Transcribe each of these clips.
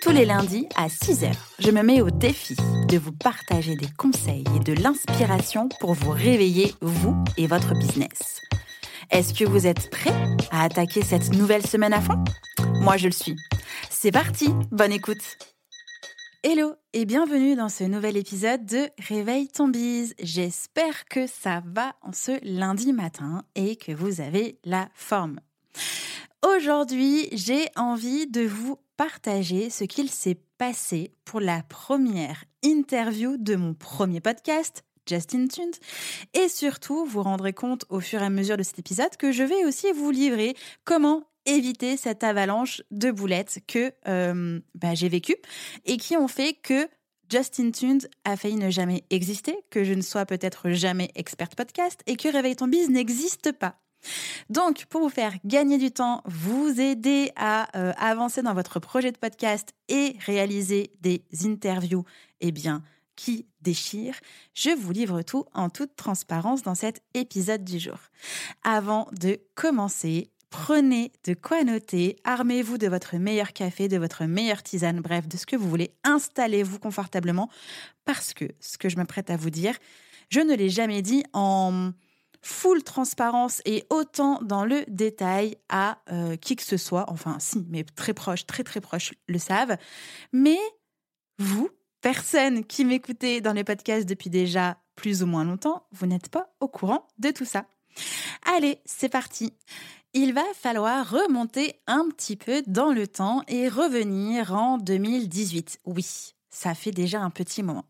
Tous les lundis à 6h, je me mets au défi de vous partager des conseils et de l'inspiration pour vous réveiller, vous et votre business. Est-ce que vous êtes prêts à attaquer cette nouvelle semaine à fond? Moi, je le suis. C'est parti, bonne écoute Hello et bienvenue dans ce nouvel épisode de Réveille ton bise. J'espère que ça va en ce lundi matin et que vous avez la forme. Aujourd'hui, j'ai envie de vous partager ce qu'il s'est passé pour la première interview de mon premier podcast, Justin Tunes. Et surtout, vous rendrez compte au fur et à mesure de cet épisode que je vais aussi vous livrer comment éviter cette avalanche de boulettes que euh, bah, j'ai vécue et qui ont fait que Justin Tunes a failli ne jamais exister, que je ne sois peut-être jamais experte podcast et que Réveille ton biz n'existe pas. Donc, pour vous faire gagner du temps, vous aider à euh, avancer dans votre projet de podcast et réaliser des interviews, eh bien, qui déchirent, je vous livre tout en toute transparence dans cet épisode du jour. Avant de commencer, Prenez de quoi noter, armez-vous de votre meilleur café, de votre meilleure tisane, bref, de ce que vous voulez. Installez-vous confortablement parce que ce que je me prête à vous dire, je ne l'ai jamais dit en full transparence et autant dans le détail à euh, qui que ce soit. Enfin, si, mais très proches, très très proches le savent. Mais vous, personne qui m'écoutez dans les podcasts depuis déjà plus ou moins longtemps, vous n'êtes pas au courant de tout ça. Allez, c'est parti il va falloir remonter un petit peu dans le temps et revenir en 2018. Oui, ça fait déjà un petit moment.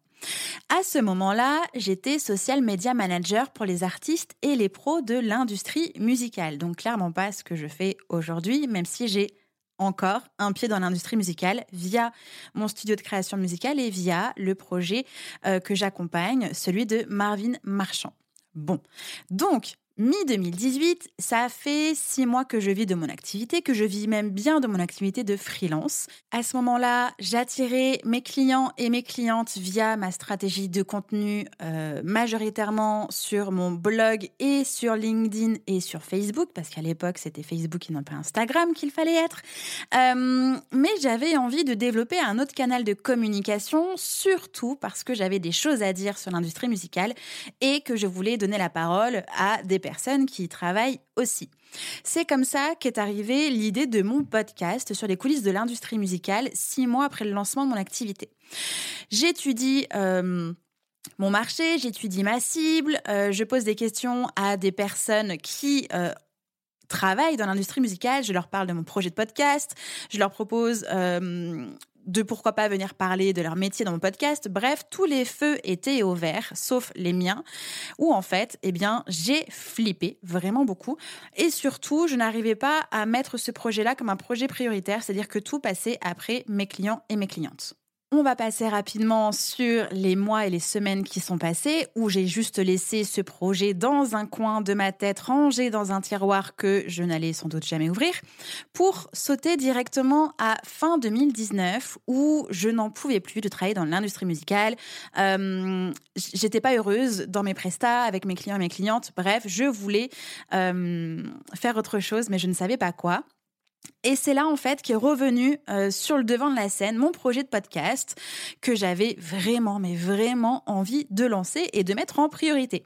À ce moment-là, j'étais social media manager pour les artistes et les pros de l'industrie musicale. Donc clairement pas ce que je fais aujourd'hui, même si j'ai encore un pied dans l'industrie musicale via mon studio de création musicale et via le projet euh, que j'accompagne, celui de Marvin Marchand. Bon, donc Mi-2018, ça fait six mois que je vis de mon activité, que je vis même bien de mon activité de freelance. À ce moment-là, j'attirais mes clients et mes clientes via ma stratégie de contenu euh, majoritairement sur mon blog et sur LinkedIn et sur Facebook, parce qu'à l'époque c'était Facebook et non pas Instagram qu'il fallait être. Euh, mais j'avais envie de développer un autre canal de communication, surtout parce que j'avais des choses à dire sur l'industrie musicale et que je voulais donner la parole à des personnes qui y travaillent aussi. C'est comme ça qu'est arrivée l'idée de mon podcast sur les coulisses de l'industrie musicale, six mois après le lancement de mon activité. J'étudie... Euh, mon marché, j'étudie ma cible, euh, je pose des questions à des personnes qui euh, travaillent dans l'industrie musicale, je leur parle de mon projet de podcast, je leur propose de pourquoi pas venir parler de leur métier dans mon podcast. Bref, tous les feux étaient au vert, sauf les miens, où en fait, eh bien, j'ai flippé vraiment beaucoup. Et surtout, je n'arrivais pas à mettre ce projet-là comme un projet prioritaire, c'est-à-dire que tout passait après mes clients et mes clientes. On va passer rapidement sur les mois et les semaines qui sont passés, où j'ai juste laissé ce projet dans un coin de ma tête, rangé dans un tiroir que je n'allais sans doute jamais ouvrir, pour sauter directement à fin 2019, où je n'en pouvais plus de travailler dans l'industrie musicale. Euh, J'étais pas heureuse dans mes prestats, avec mes clients et mes clientes. Bref, je voulais euh, faire autre chose, mais je ne savais pas quoi. Et c'est là en fait qu'est revenu euh, sur le devant de la scène mon projet de podcast que j'avais vraiment mais vraiment envie de lancer et de mettre en priorité.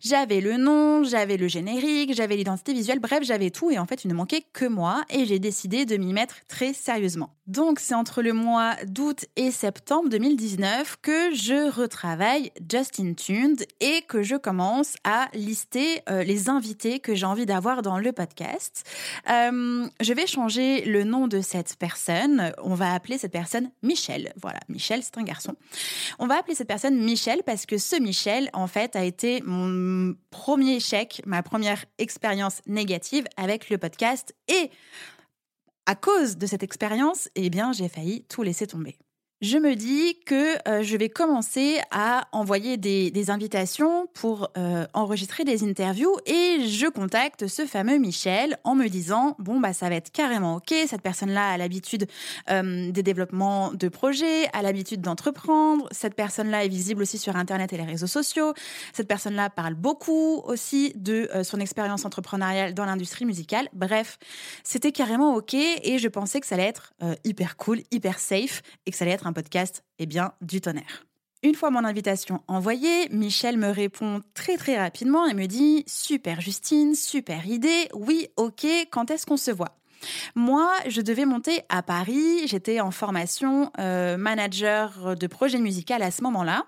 J'avais le nom, j'avais le générique, j'avais l'identité visuelle, bref j'avais tout et en fait il ne manquait que moi et j'ai décidé de m'y mettre très sérieusement. Donc c'est entre le mois d'août et septembre 2019 que je retravaille Justin Tuned et que je commence à lister euh, les invités que j'ai envie d'avoir dans le podcast. Euh, je vais changer le nom de cette personne. On va appeler cette personne Michel. Voilà, Michel, c'est un garçon. On va appeler cette personne Michel parce que ce Michel, en fait, a été mon premier échec, ma première expérience négative avec le podcast. Et à cause de cette expérience, eh bien, j'ai failli tout laisser tomber. Je me dis que euh, je vais commencer à envoyer des, invitations pour euh, enregistrer des interviews et je contacte ce fameux Michel en me disant bon bah ça va être carrément ok cette personne-là a l'habitude euh, des développements de projets, a l'habitude d'entreprendre, cette personne-là est visible aussi sur internet et les réseaux sociaux, cette personne-là parle beaucoup aussi de son expérience entrepreneuriale dans l'industrie musicale. Bref, c'était carrément ok et je pensais que ça allait être hyper cool, hyper safe et que ça allait être un podcast Eh bien, du tonnerre. Une fois mon invitation envoyée, Michel me répond très très rapidement et me dit Super Justine, super idée, oui, ok, quand est-ce qu'on se voit? Moi, je devais monter à Paris. J'étais en formation euh, manager de projet musical à ce moment-là.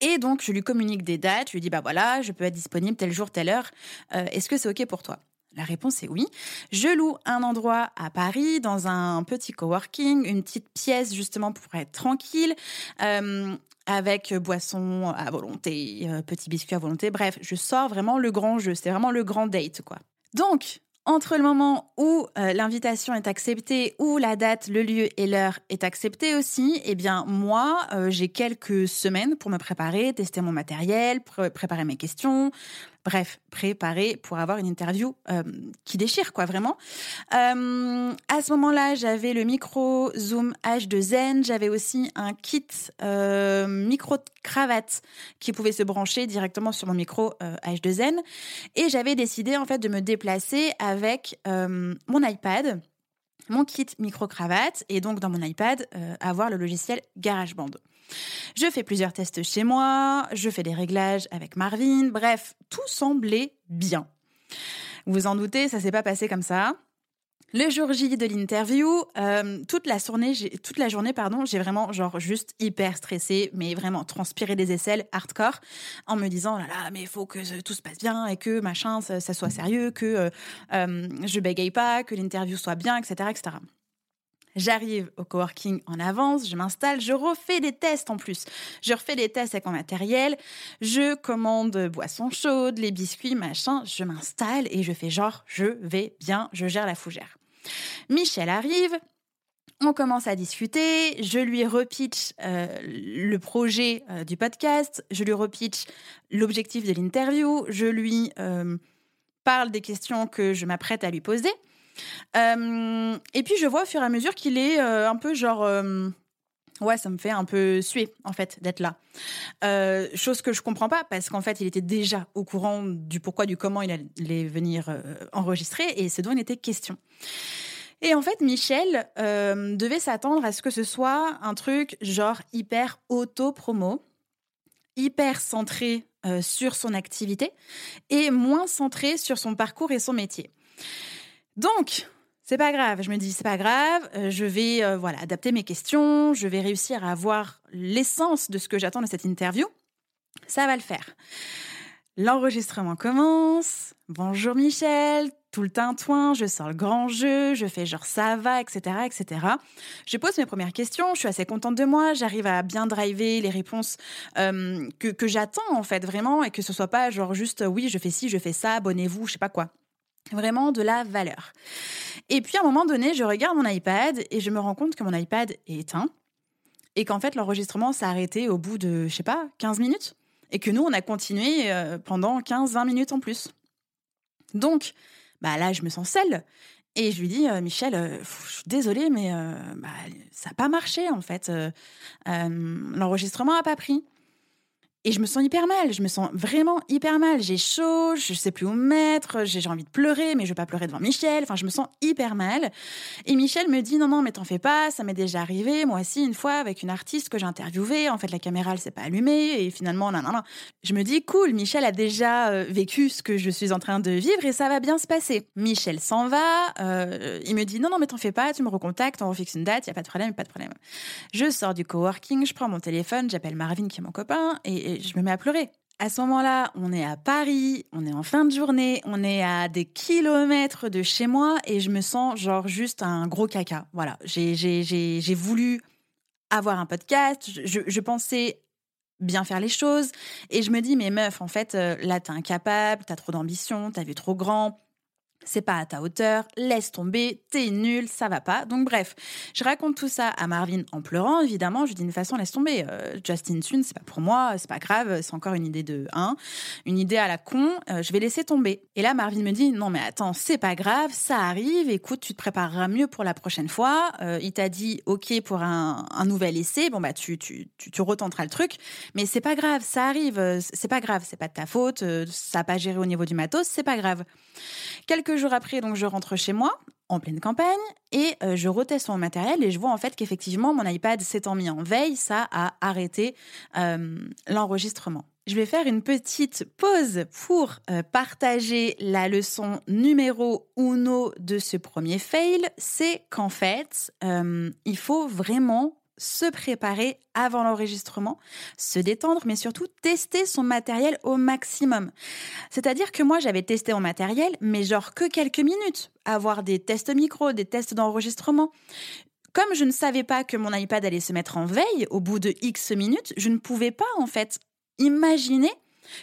Et donc, je lui communique des dates. Je lui dis, bah voilà, je peux être disponible tel jour, telle heure. Euh, est-ce que c'est OK pour toi? La réponse est oui. Je loue un endroit à Paris, dans un petit coworking, une petite pièce justement pour être tranquille, euh, avec boisson à volonté, euh, petit biscuit à volonté. Bref, je sors vraiment le grand jeu. C'est vraiment le grand date, quoi. Donc, entre le moment où euh, l'invitation est acceptée, où la date, le lieu et l'heure est acceptée aussi, eh bien moi, j'ai quelques semaines pour me préparer, tester mon matériel, préparer mes questions, Bref, préparé pour avoir une interview euh, qui déchire, quoi, vraiment. Euh, à ce moment-là, j'avais le micro Zoom H2N. J'avais aussi un kit euh, micro cravate qui pouvait se brancher directement sur mon micro H2N. Et j'avais décidé, en fait, de me déplacer avec mon iPad mon kit micro-cravate et donc dans mon iPad avoir le logiciel GarageBand. Je fais plusieurs tests chez moi, je fais des réglages avec Marvin, bref, tout semblait bien. Vous en doutez, ça s'est pas passé comme ça. Le jour J de l'interview, euh, toute la journée, pardon, j'ai vraiment genre juste hyper stressée, mais vraiment transpiré des aisselles, hardcore, en me disant là là, mais il faut que tout se passe bien et que machin, ça, soit sérieux, que euh, euh, je bégaye pas, que l'interview soit bien, etc., etc. J'arrive au coworking en avance, je m'installe, je refais des tests en plus. Je refais des tests avec mon matériel, je commande boissons chaudes, les biscuits, machin, je m'installe et je fais genre je vais bien, je gère la fougère. Michel arrive, on commence à discuter, je lui repitch euh, le projet euh, du podcast, je lui repitch l'objectif de l'interview, je lui euh, parle des questions que je m'apprête à lui poser. Euh, et puis je vois au fur et à mesure qu'il est euh, un peu genre euh, ouais, ça me fait un peu suer, en fait, d'être là. chose que je comprends pas, parce qu'en fait, il était déjà au courant du pourquoi, du comment il allait venir enregistrer, et ce dont il était question. Et en fait, Michel devait s'attendre à ce que ce soit un truc genre hyper auto-promo, hyper centré sur son activité, et moins centré sur son parcours et son métier. Donc, c'est pas grave. Je me dis, c'est pas grave. Euh, je vais euh, voilà adapter mes questions. Je vais réussir à avoir l'essence de ce que j'attends de cette interview. Ça va le faire. L'enregistrement commence. Bonjour Michel, tout le tintouin, je sors le grand jeu, je fais genre ça va, etc., etc. Je pose mes premières questions, je suis assez contente de moi, j'arrive à bien driver les réponses euh, que, que j'attends en fait vraiment et que ce soit pas genre juste oui je fais ci, je fais ça, abonnez-vous, je sais pas quoi vraiment de la valeur. Et puis à un moment donné, je regarde mon iPad et je me rends compte que mon iPad est éteint et qu'en fait l'enregistrement s'est arrêté au bout de, je sais pas, 15 minutes et que nous, on a continué euh, pendant 15-20 minutes en plus. Donc, bah là, je me sens seule. Et je lui dis, euh, Michel, euh, je suis désolée, mais bah, ça n'a pas marché en fait. L'enregistrement n'a pas pris. Et je me sens hyper mal, je me sens vraiment hyper mal. J'ai chaud, je sais plus où me mettre, j'ai envie de pleurer, mais je veux pas pleurer devant Michel. Enfin, je me sens hyper mal. Et Michel me dit non, non, mais t'en fais pas, ça m'est déjà arrivé, moi aussi, une fois, avec une artiste que j'ai interviewée. En fait, la caméra, elle s'est pas allumée, et finalement, non, non, non. Je me dis cool, Michel a déjà euh, vécu ce que je suis en train de vivre et ça va bien se passer. Michel s'en va, euh, il me dit non, non, mais t'en fais pas, tu me recontactes, on refixe une date, y a pas de problème, pas de problème. Je sors du coworking, je prends mon téléphone, j'appelle Marvin qui est mon copain, et je me mets à pleurer. À ce moment-là, on est à Paris, on est en fin de journée, on est à des kilomètres de chez moi et je me sens genre juste un gros caca. Voilà, j'ai voulu avoir un podcast, je, pensais bien faire les choses et je me dis mais meuf, en fait, euh, là t'es incapable, t'as trop d'ambition, t'as vu trop grand, c'est pas à ta hauteur, laisse tomber, t'es nul, ça va pas. Donc bref, je raconte tout ça à Marvin en pleurant, évidemment. Je dis d'une façon, laisse tomber. Euh, Justin Sun, c'est pas pour moi, c'est pas grave, c'est encore une idée de 1, une idée à la con, euh, je vais laisser tomber. Et là, Marvin me dit, non mais attends, c'est pas grave, ça arrive, écoute, tu te prépareras mieux pour la prochaine fois. Euh, il t'a dit, ok pour un, nouvel essai, bon bah tu, tu, tu, retenteras le truc, mais c'est pas grave, ça arrive, c'est pas grave, c'est pas de ta faute, ça n'a pas géré au niveau du matos, c'est pas grave. Jours après, donc je rentre chez moi en pleine campagne et euh, je reteste mon matériel et je vois en fait qu'effectivement mon iPad s'étant mis en veille, ça a arrêté l'enregistrement. Je vais faire une petite pause pour euh, partager la leçon numéro uno de ce premier fail. C'est qu'en fait, il faut vraiment se préparer avant l'enregistrement, se détendre, mais surtout tester son matériel au maximum. C'est-à-dire que moi, j'avais testé mon matériel, mais genre que quelques minutes. Avoir des tests micro, des tests d'enregistrement. Comme je ne savais pas que mon iPad allait se mettre en veille au bout de X minutes, je ne pouvais pas, en fait, imaginer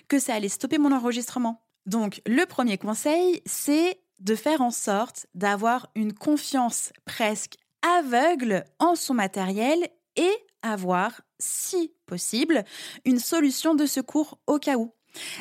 que ça allait stopper mon enregistrement. Donc, le premier conseil, c'est de faire en sorte d'avoir une confiance presque aveugle en son matériel et avoir, si possible, une solution de secours au cas où.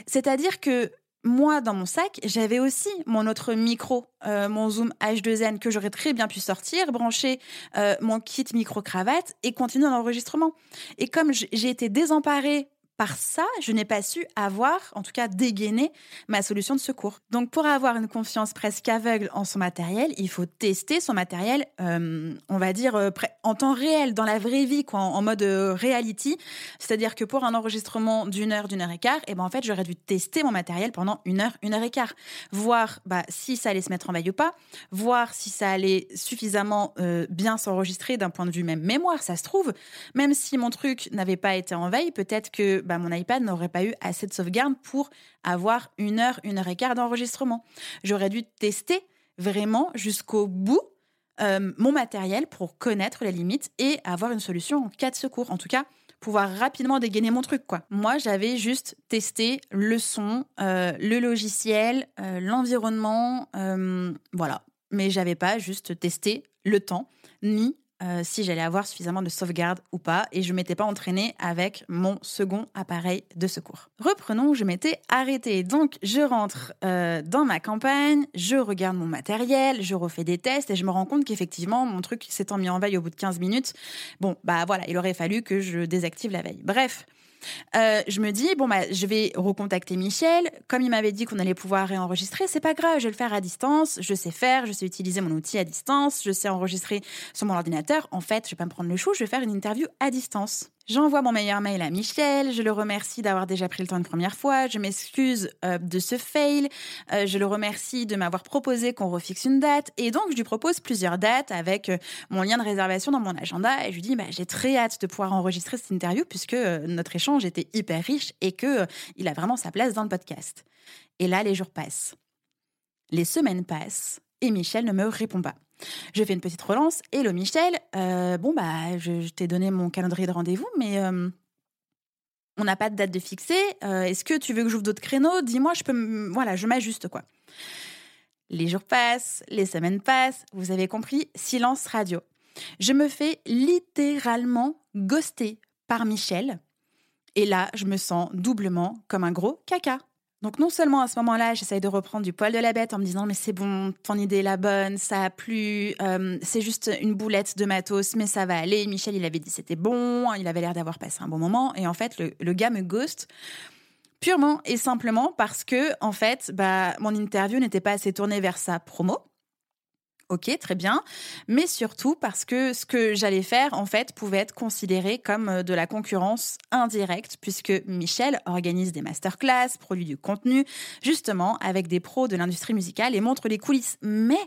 C'est-à-dire que moi, dans mon sac, j'avais aussi mon autre micro, euh, mon Zoom H2N que j'aurais très bien pu sortir, brancher euh, mon kit micro-cravate et continuer l'enregistrement. Et comme j'ai été désemparée par ça, je n'ai pas su avoir, en tout cas dégainer, ma solution de secours. Donc pour avoir une confiance presque aveugle en son matériel, il faut tester son matériel, euh, on va dire, euh, en temps réel, dans la vraie vie, quoi, en, mode euh, reality. C'est-à-dire que pour un enregistrement d'une heure, d'une heure et quart, et eh ben en fait j'aurais dû tester mon matériel pendant une heure, une heure et quart, voir bah, si ça allait se mettre en veille ou pas, voir si ça allait suffisamment bien s'enregistrer d'un point de vue même mémoire, ça se trouve. Même si mon truc n'avait pas été en veille, peut-être que bah, mon iPad n'aurait pas eu assez de sauvegarde pour avoir une heure, une heure et quart d'enregistrement. J'aurais dû tester vraiment jusqu'au bout euh, mon matériel pour connaître les limites et avoir une solution en cas de secours. En tout cas, pouvoir rapidement dégainer mon truc quoi. Moi, j'avais juste testé le son, euh, le logiciel, euh, l'environnement, voilà. Mais j'avais pas juste testé le temps ni euh, si j'allais avoir suffisamment de sauvegarde ou pas, et je m'étais pas entraînée avec mon second appareil de secours. Reprenons, je m'étais arrêtée. Donc je rentre euh, dans ma campagne, je regarde mon matériel, je refais des tests et je me rends compte qu'effectivement mon truc s'étant mis en veille au bout de 15 minutes, bon bah voilà, il aurait fallu que je désactive la veille. Bref, euh, je me dis, bon, bah, je vais recontacter Michel. Comme il m'avait dit qu'on allait pouvoir réenregistrer, c'est pas grave, je vais le faire à distance. Je sais faire, je sais utiliser mon outil à distance, je sais enregistrer sur mon ordinateur. En fait, je vais pas me prendre le chou, je vais faire une interview à distance. J'envoie mon meilleur mail à Michel, je le remercie d'avoir déjà pris le temps une première fois, je m'excuse euh, de ce fail, euh, je le remercie de m'avoir proposé qu'on refixe une date, et donc je lui propose plusieurs dates avec euh, mon lien de réservation dans mon agenda, et je lui dis, bah, j'ai très hâte de pouvoir enregistrer cette interview puisque notre échange était hyper riche et que il a vraiment sa place dans le podcast. Et là, les jours passent. Les semaines passent, et Michel ne me répond pas. Je fais une petite relance. Hello Michel, euh, bon bah je, t'ai donné mon calendrier de rendez-vous, mais euh, on n'a pas de date de fixer. Euh, est-ce que tu veux que j'ouvre d'autres créneaux? Dis-moi, je peux, voilà, je m'ajuste quoi. Les jours passent, les semaines passent. Vous avez compris? Silence radio. Je me fais littéralement ghoster par Michel. Et là, je me sens doublement comme un gros caca. Donc non seulement à ce moment-là, j'essaye de reprendre du poil de la bête en me disant mais c'est bon, ton idée est la bonne, ça a plu, euh, c'est juste une boulette de matos, mais ça va aller. Michel, il avait dit c'était bon, il avait l'air d'avoir passé un bon moment, et en fait le, le gars me ghost purement et simplement parce que en fait, bah mon interview n'était pas assez tournée vers sa promo. Ok, très bien. Mais surtout parce que ce que j'allais faire, en fait, pouvait être considéré comme euh, de la concurrence indirecte, puisque Michel organise des masterclass, produit du contenu, justement, avec des pros de l'industrie musicale et montre les coulisses. Mais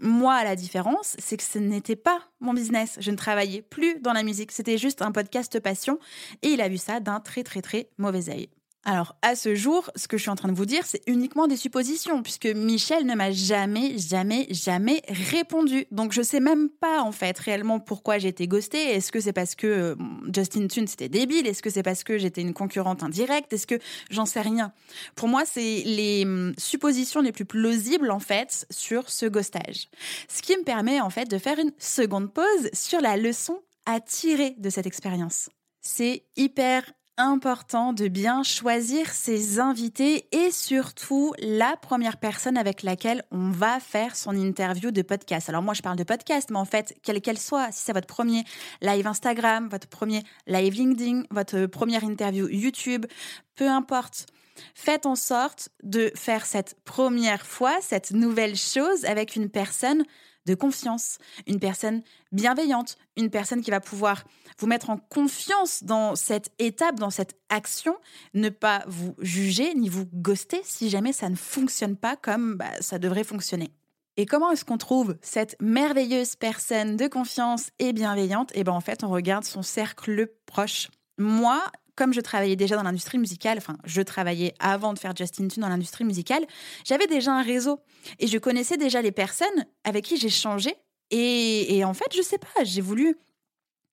moi, la différence, c'est que ce n'était pas mon business. Je ne travaillais plus dans la musique. C'était juste un podcast passion. Et il a vu ça d'un très, très, très mauvais œil. Alors, à ce jour, ce que je suis en train de vous dire, c'est uniquement des suppositions, puisque Michel ne m'a jamais, jamais, jamais répondu. Donc, je sais même pas, en fait, réellement pourquoi j'ai été ghostée. Est-ce que c'est parce que euh, Justin Tune, c'était débile? Est-ce que c'est parce que j'étais une concurrente indirecte? Est-ce que j'en sais rien Pour moi, c'est les hum, suppositions les plus plausibles, en fait, sur ce ghostage. Ce qui me permet, en fait, de faire une seconde pause sur la leçon à tirer de cette expérience. C'est hyper important de bien choisir ses invités et surtout la première personne avec laquelle on va faire son interview de podcast. Alors moi je parle de podcast, mais en fait, quelle qu'elle soit, si c'est votre premier live Instagram, votre premier live LinkedIn, votre première interview YouTube, peu importe. Faites en sorte de faire cette première fois, cette nouvelle chose avec une personne de confiance, une personne bienveillante, une personne qui va pouvoir vous mettre en confiance dans cette étape, dans cette action, ne pas vous juger ni vous ghoster si jamais ça ne fonctionne pas comme bah, ça devrait fonctionner. Et comment est-ce qu'on trouve cette merveilleuse personne de confiance et bienveillante? Eh bien en fait, on regarde son cercle proche. Moi, comme je travaillais déjà dans l'industrie musicale, enfin, je travaillais avant de faire Justin Tune dans l'industrie musicale, j'avais déjà un réseau et je connaissais déjà les personnes avec qui j'ai changé. Et, en fait, je sais pas, j'ai voulu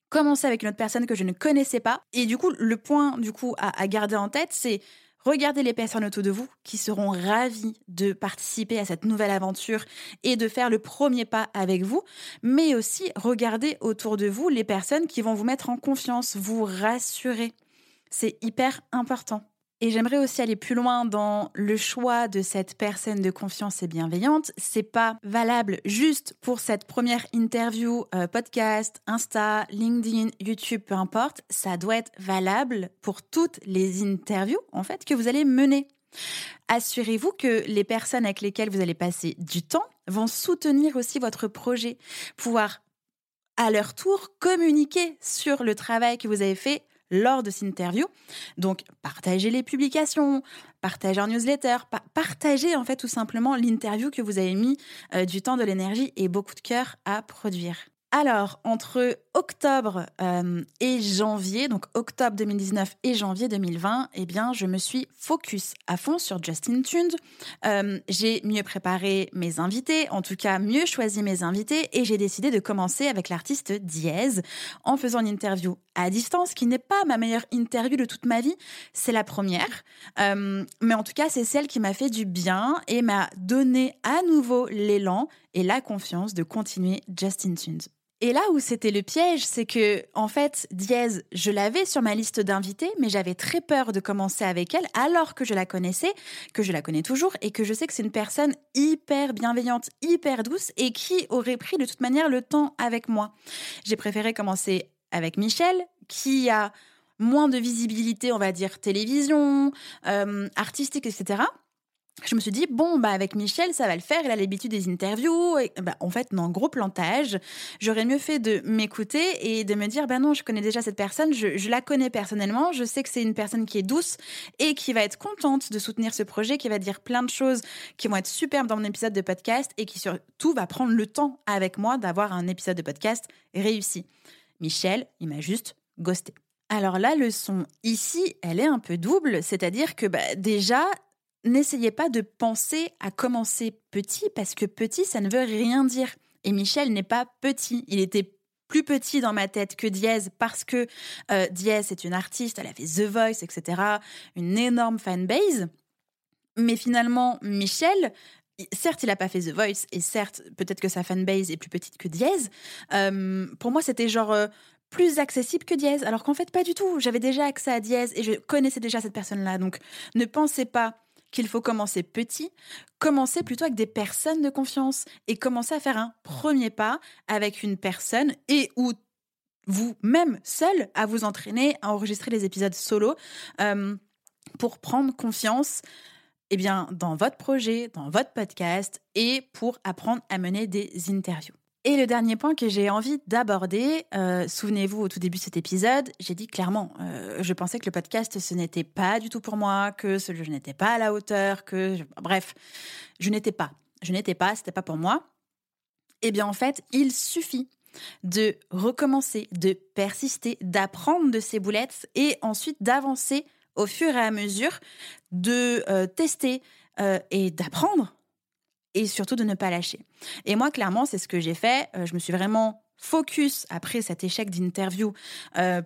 commencer avec une autre personne que je ne connaissais pas. Et du coup, le point du coup à, à garder en tête, c'est regarder les personnes autour de vous qui seront ravies de participer à cette nouvelle aventure et de faire le premier pas avec vous, mais aussi regarder autour de vous les personnes qui vont vous mettre en confiance, vous rassurer. C'est hyper important. Et j'aimerais aussi aller plus loin dans le choix de cette personne de confiance et bienveillante. C'est pas valable juste pour cette première interview, euh, podcast, Insta, LinkedIn, YouTube, peu importe. Ça doit être valable pour toutes les interviews, en fait, que vous allez mener. Assurez-vous que les personnes avec lesquelles vous allez passer du temps vont soutenir aussi votre projet, pouvoir à leur tour communiquer sur le travail que vous avez fait lors de cette interview. Donc, partagez les publications, partagez en newsletter, partagez en fait tout simplement l'interview que vous avez mis euh, du temps, de l'énergie et beaucoup de cœur à produire. Alors, entre octobre euh, et janvier, donc octobre 2019 et janvier 2020, eh bien, je me suis focus à fond sur Justin Tunes. Euh, j'ai mieux préparé mes invités, en tout cas mieux choisi mes invités, et j'ai décidé de commencer avec l'artiste Diez en faisant une interview à distance, qui n'est pas ma meilleure interview de toute ma vie, c'est la première, euh, mais en tout cas, c'est celle qui m'a fait du bien et m'a donné à nouveau l'élan et la confiance de continuer Justin Tunes. Et là où c'était le piège, c'est que, en fait, Diez, je l'avais sur ma liste d'invités, mais j'avais très peur de commencer avec elle, alors que je la connaissais, que je la connais toujours, et que je sais que c'est une personne hyper bienveillante, hyper douce, et qui aurait pris de toute manière le temps avec moi. J'ai préféré commencer avec Michel, qui a moins de visibilité, on va dire, télévision, euh, artistique, etc je me suis dit, bon, bah, avec Michel, ça va le faire, il a l'habitude des interviews. Et, bah, en fait, non, gros plantage. J'aurais mieux fait de m'écouter et de me dire, ben non, je connais déjà cette personne, je, la connais personnellement, je sais que c'est une personne qui est douce et qui va être contente de soutenir ce projet, qui va dire plein de choses qui vont être superbes dans mon épisode de podcast et qui surtout va prendre le temps avec moi d'avoir un épisode de podcast réussi. Michel, il m'a juste ghosté. Alors la leçon ici, elle est un peu double, c'est-à-dire que bah, déjà, n'essayez pas de penser à commencer petit parce que petit, ça ne veut rien dire. Et Michel n'est pas petit. Il était plus petit dans ma tête que Diez parce que euh, Diez est une artiste, elle a fait The Voice, etc. Une énorme fanbase. Mais finalement, Michel, certes, il n'a pas fait The Voice et certes, peut-être que sa fanbase est plus petite que Diez. Euh, pour moi, c'était genre. Euh, plus accessible que Diez, alors qu'en fait pas du tout. J'avais déjà accès à Diez et je connaissais déjà cette personne-là. Donc ne pensez pas qu'il faut commencer petit, commencer plutôt avec des personnes de confiance et commencer à faire un premier pas avec une personne et ou vous-même seul à vous entraîner à enregistrer les épisodes solo euh, pour prendre confiance eh bien, dans votre projet, dans votre podcast et pour apprendre à mener des interviews. Et le dernier point que j'ai envie d'aborder, euh, souvenez-vous au tout début de cet épisode, j'ai dit clairement, euh, je pensais que le podcast ce n'était pas du tout pour moi, que je n'étais pas à la hauteur, que bref, je n'étais pas, je n'étais pas, c'était pas pour moi. Eh bien en fait, il suffit de recommencer, de persister, d'apprendre de ces boulettes et ensuite d'avancer au fur et à mesure de euh, tester et d'apprendre et surtout de ne pas lâcher. Et moi, clairement, c'est ce que j'ai fait. Euh, je me suis vraiment focus après cet échec d'interview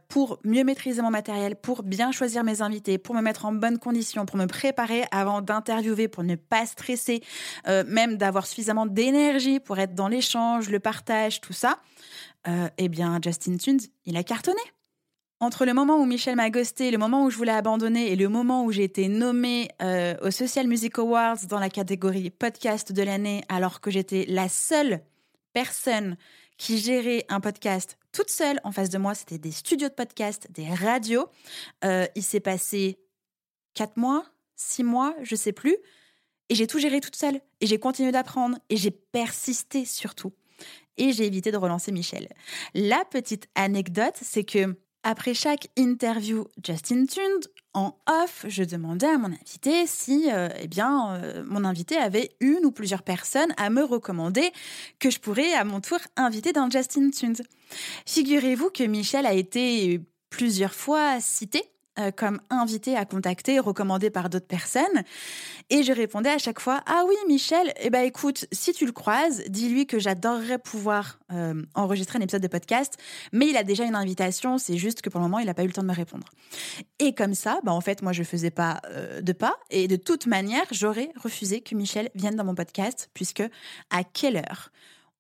pour mieux maîtriser mon matériel, pour bien choisir mes invités, pour me mettre en bonne condition, pour me préparer avant d'interviewer, pour ne pas stresser, même d'avoir suffisamment d'énergie pour être dans l'échange, le partage, tout ça. eh bien, Justin Tunes, il a cartonné entre le moment où Michel m'a ghosté, le moment où je voulais abandonner et le moment où j'ai été nommée euh, aux Social Music Awards dans la catégorie podcast de l'année, alors que j'étais la seule personne qui gérait un podcast toute seule en face de moi, c'était des studios de podcast, des radios. Euh, il s'est passé quatre mois, six mois, je sais plus, et j'ai tout géré toute seule. Et j'ai continué d'apprendre et j'ai persisté surtout. Et j'ai évité de relancer Michel. La petite anecdote, c'est que après chaque interview Justin Tuned, en off, je demandais à mon invité si euh, eh bien, euh, mon invité avait une ou plusieurs personnes à me recommander que je pourrais à mon tour inviter dans Justin Tuned. Figurez-vous que Michel a été plusieurs fois cité euh, comme invité à contacter, recommandé par d'autres personnes. Et je répondais à chaque fois Ah oui, Michel, eh ben écoute, si tu le croises, dis-lui que j'adorerais pouvoir euh, enregistrer un épisode de podcast, mais il a déjà une invitation, c'est juste que pour le moment, il n'a pas eu le temps de me répondre. Et comme ça, bah en fait, moi, je faisais pas euh, de pas, et de toute manière, j'aurais refusé que Michel vienne dans mon podcast, puisque à quelle heure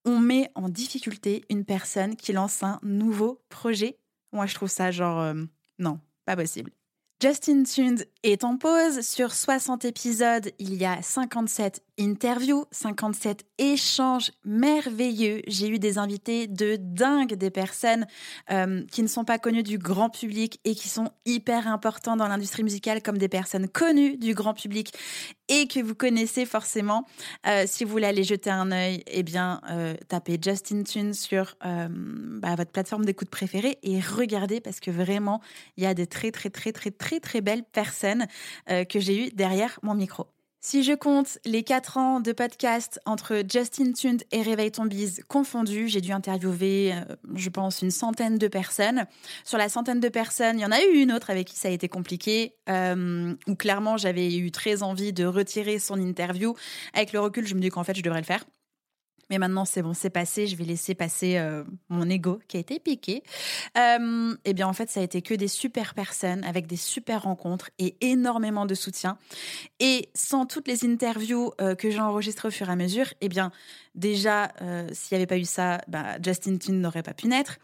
on met en difficulté une personne qui lance un nouveau projet? Moi, je trouve ça genre non, possible. Justin Tund est en pause. Sur 60 épisodes, il y a 57 interviews, 57 échanges merveilleux. J'ai eu des invités de dingue, des personnes euh, qui ne sont pas connues du grand public et qui sont hyper importants dans l'industrie musicale comme des personnes connues du grand public et que vous connaissez forcément. Euh, si vous voulez aller jeter un œil, eh bien, euh, tapez Justin Tune sur bah, votre plateforme d'écoute préférée et regardez parce que vraiment, il y a des très, très, très, très, très, très belles personnes que j'ai eues derrière mon micro. Si je compte les quatre ans de podcast entre Justin Tund et Réveille ton confondus, j'ai dû interviewer, euh, je pense, une centaine de personnes. Sur la centaine de personnes, il y en a eu une autre avec qui ça a été compliqué, euh, où clairement j'avais eu très envie de retirer son interview. Avec le recul, je me dis qu'en fait, je devrais le faire. Mais maintenant, c'est bon, c'est passé. Je vais laisser passer euh, mon ego qui a été piqué. Euh, eh bien, en fait, ça a été que des super personnes avec des super rencontres et énormément de soutien. Et sans toutes les interviews euh, que j'ai enregistrées au fur et à mesure, eh bien, déjà, s'il n'y avait pas eu ça, bah, Justin Tune n'aurait pas pu naître.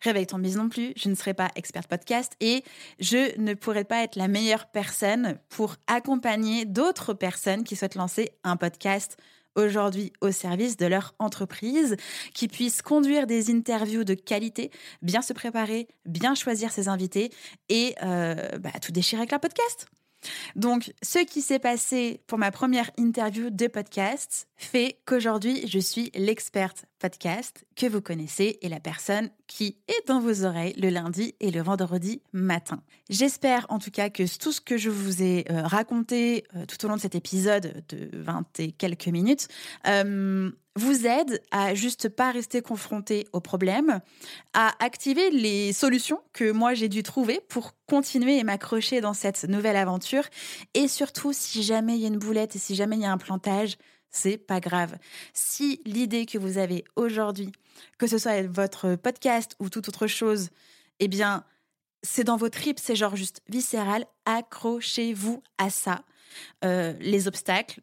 Réveille ton bise non plus, je ne serais pas experte podcast et je ne pourrais pas être la meilleure personne pour accompagner d'autres personnes qui souhaitent lancer un podcast aujourd'hui au service de leur entreprise, qui puissent conduire des interviews de qualité, bien se préparer, bien choisir ses invités et euh, bah, tout déchirer avec la podcast. Donc, ce qui s'est passé pour ma première interview de podcast fait qu'aujourd'hui, je suis l'experte podcast que vous connaissez et la personne qui est dans vos oreilles le lundi et le vendredi matin. J'espère en tout cas que tout ce que je vous ai euh, raconté euh, tout au long de cet épisode de 20 et quelques minutes euh, vous aide à juste pas rester confronté au problème, à activer les solutions que moi j'ai dû trouver pour continuer et m'accrocher dans cette nouvelle aventure. Et surtout, si jamais il y a une boulette et si jamais il y a un plantage, c'est pas grave. Si l'idée que vous avez aujourd'hui, que ce soit votre podcast ou toute autre chose, eh bien, c'est dans vos tripes, c'est genre juste viscéral, accrochez-vous à ça. Euh, les obstacles,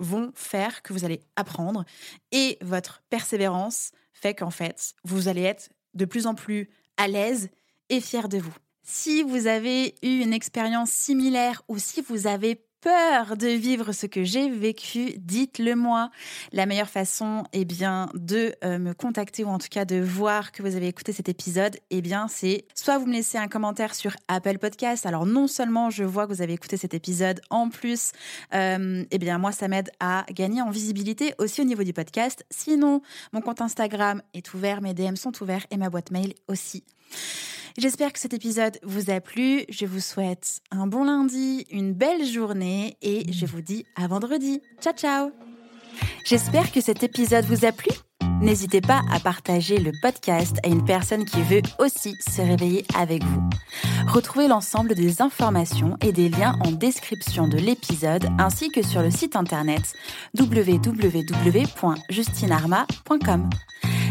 vont faire que vous allez apprendre et votre persévérance fait qu'en fait, vous allez être de plus en plus à l'aise et fier de vous. Si vous avez eu une expérience similaire ou si vous avez peur de vivre ce que j'ai vécu, dites-le moi. La meilleure façon, eh bien, de euh, me contacter ou en tout cas de voir que vous avez écouté cet épisode, eh bien, c'est soit vous me laissez un commentaire sur Apple Podcast. Alors non seulement je vois que vous avez écouté cet épisode, en plus, euh, eh bien, moi, ça m'aide à gagner en visibilité aussi au niveau du podcast. Sinon, mon compte Instagram est ouvert, mes DM sont ouverts et ma boîte mail aussi. J'espère que cet épisode vous a plu. Je vous souhaite un bon lundi, une belle journée et je vous dis à vendredi. Ciao ciao J'espère que cet épisode vous a plu. N'hésitez pas à partager le podcast à une personne qui veut aussi se réveiller avec vous. Retrouvez l'ensemble des informations et des liens en description de l'épisode ainsi que sur le site internet www.justinarma.com.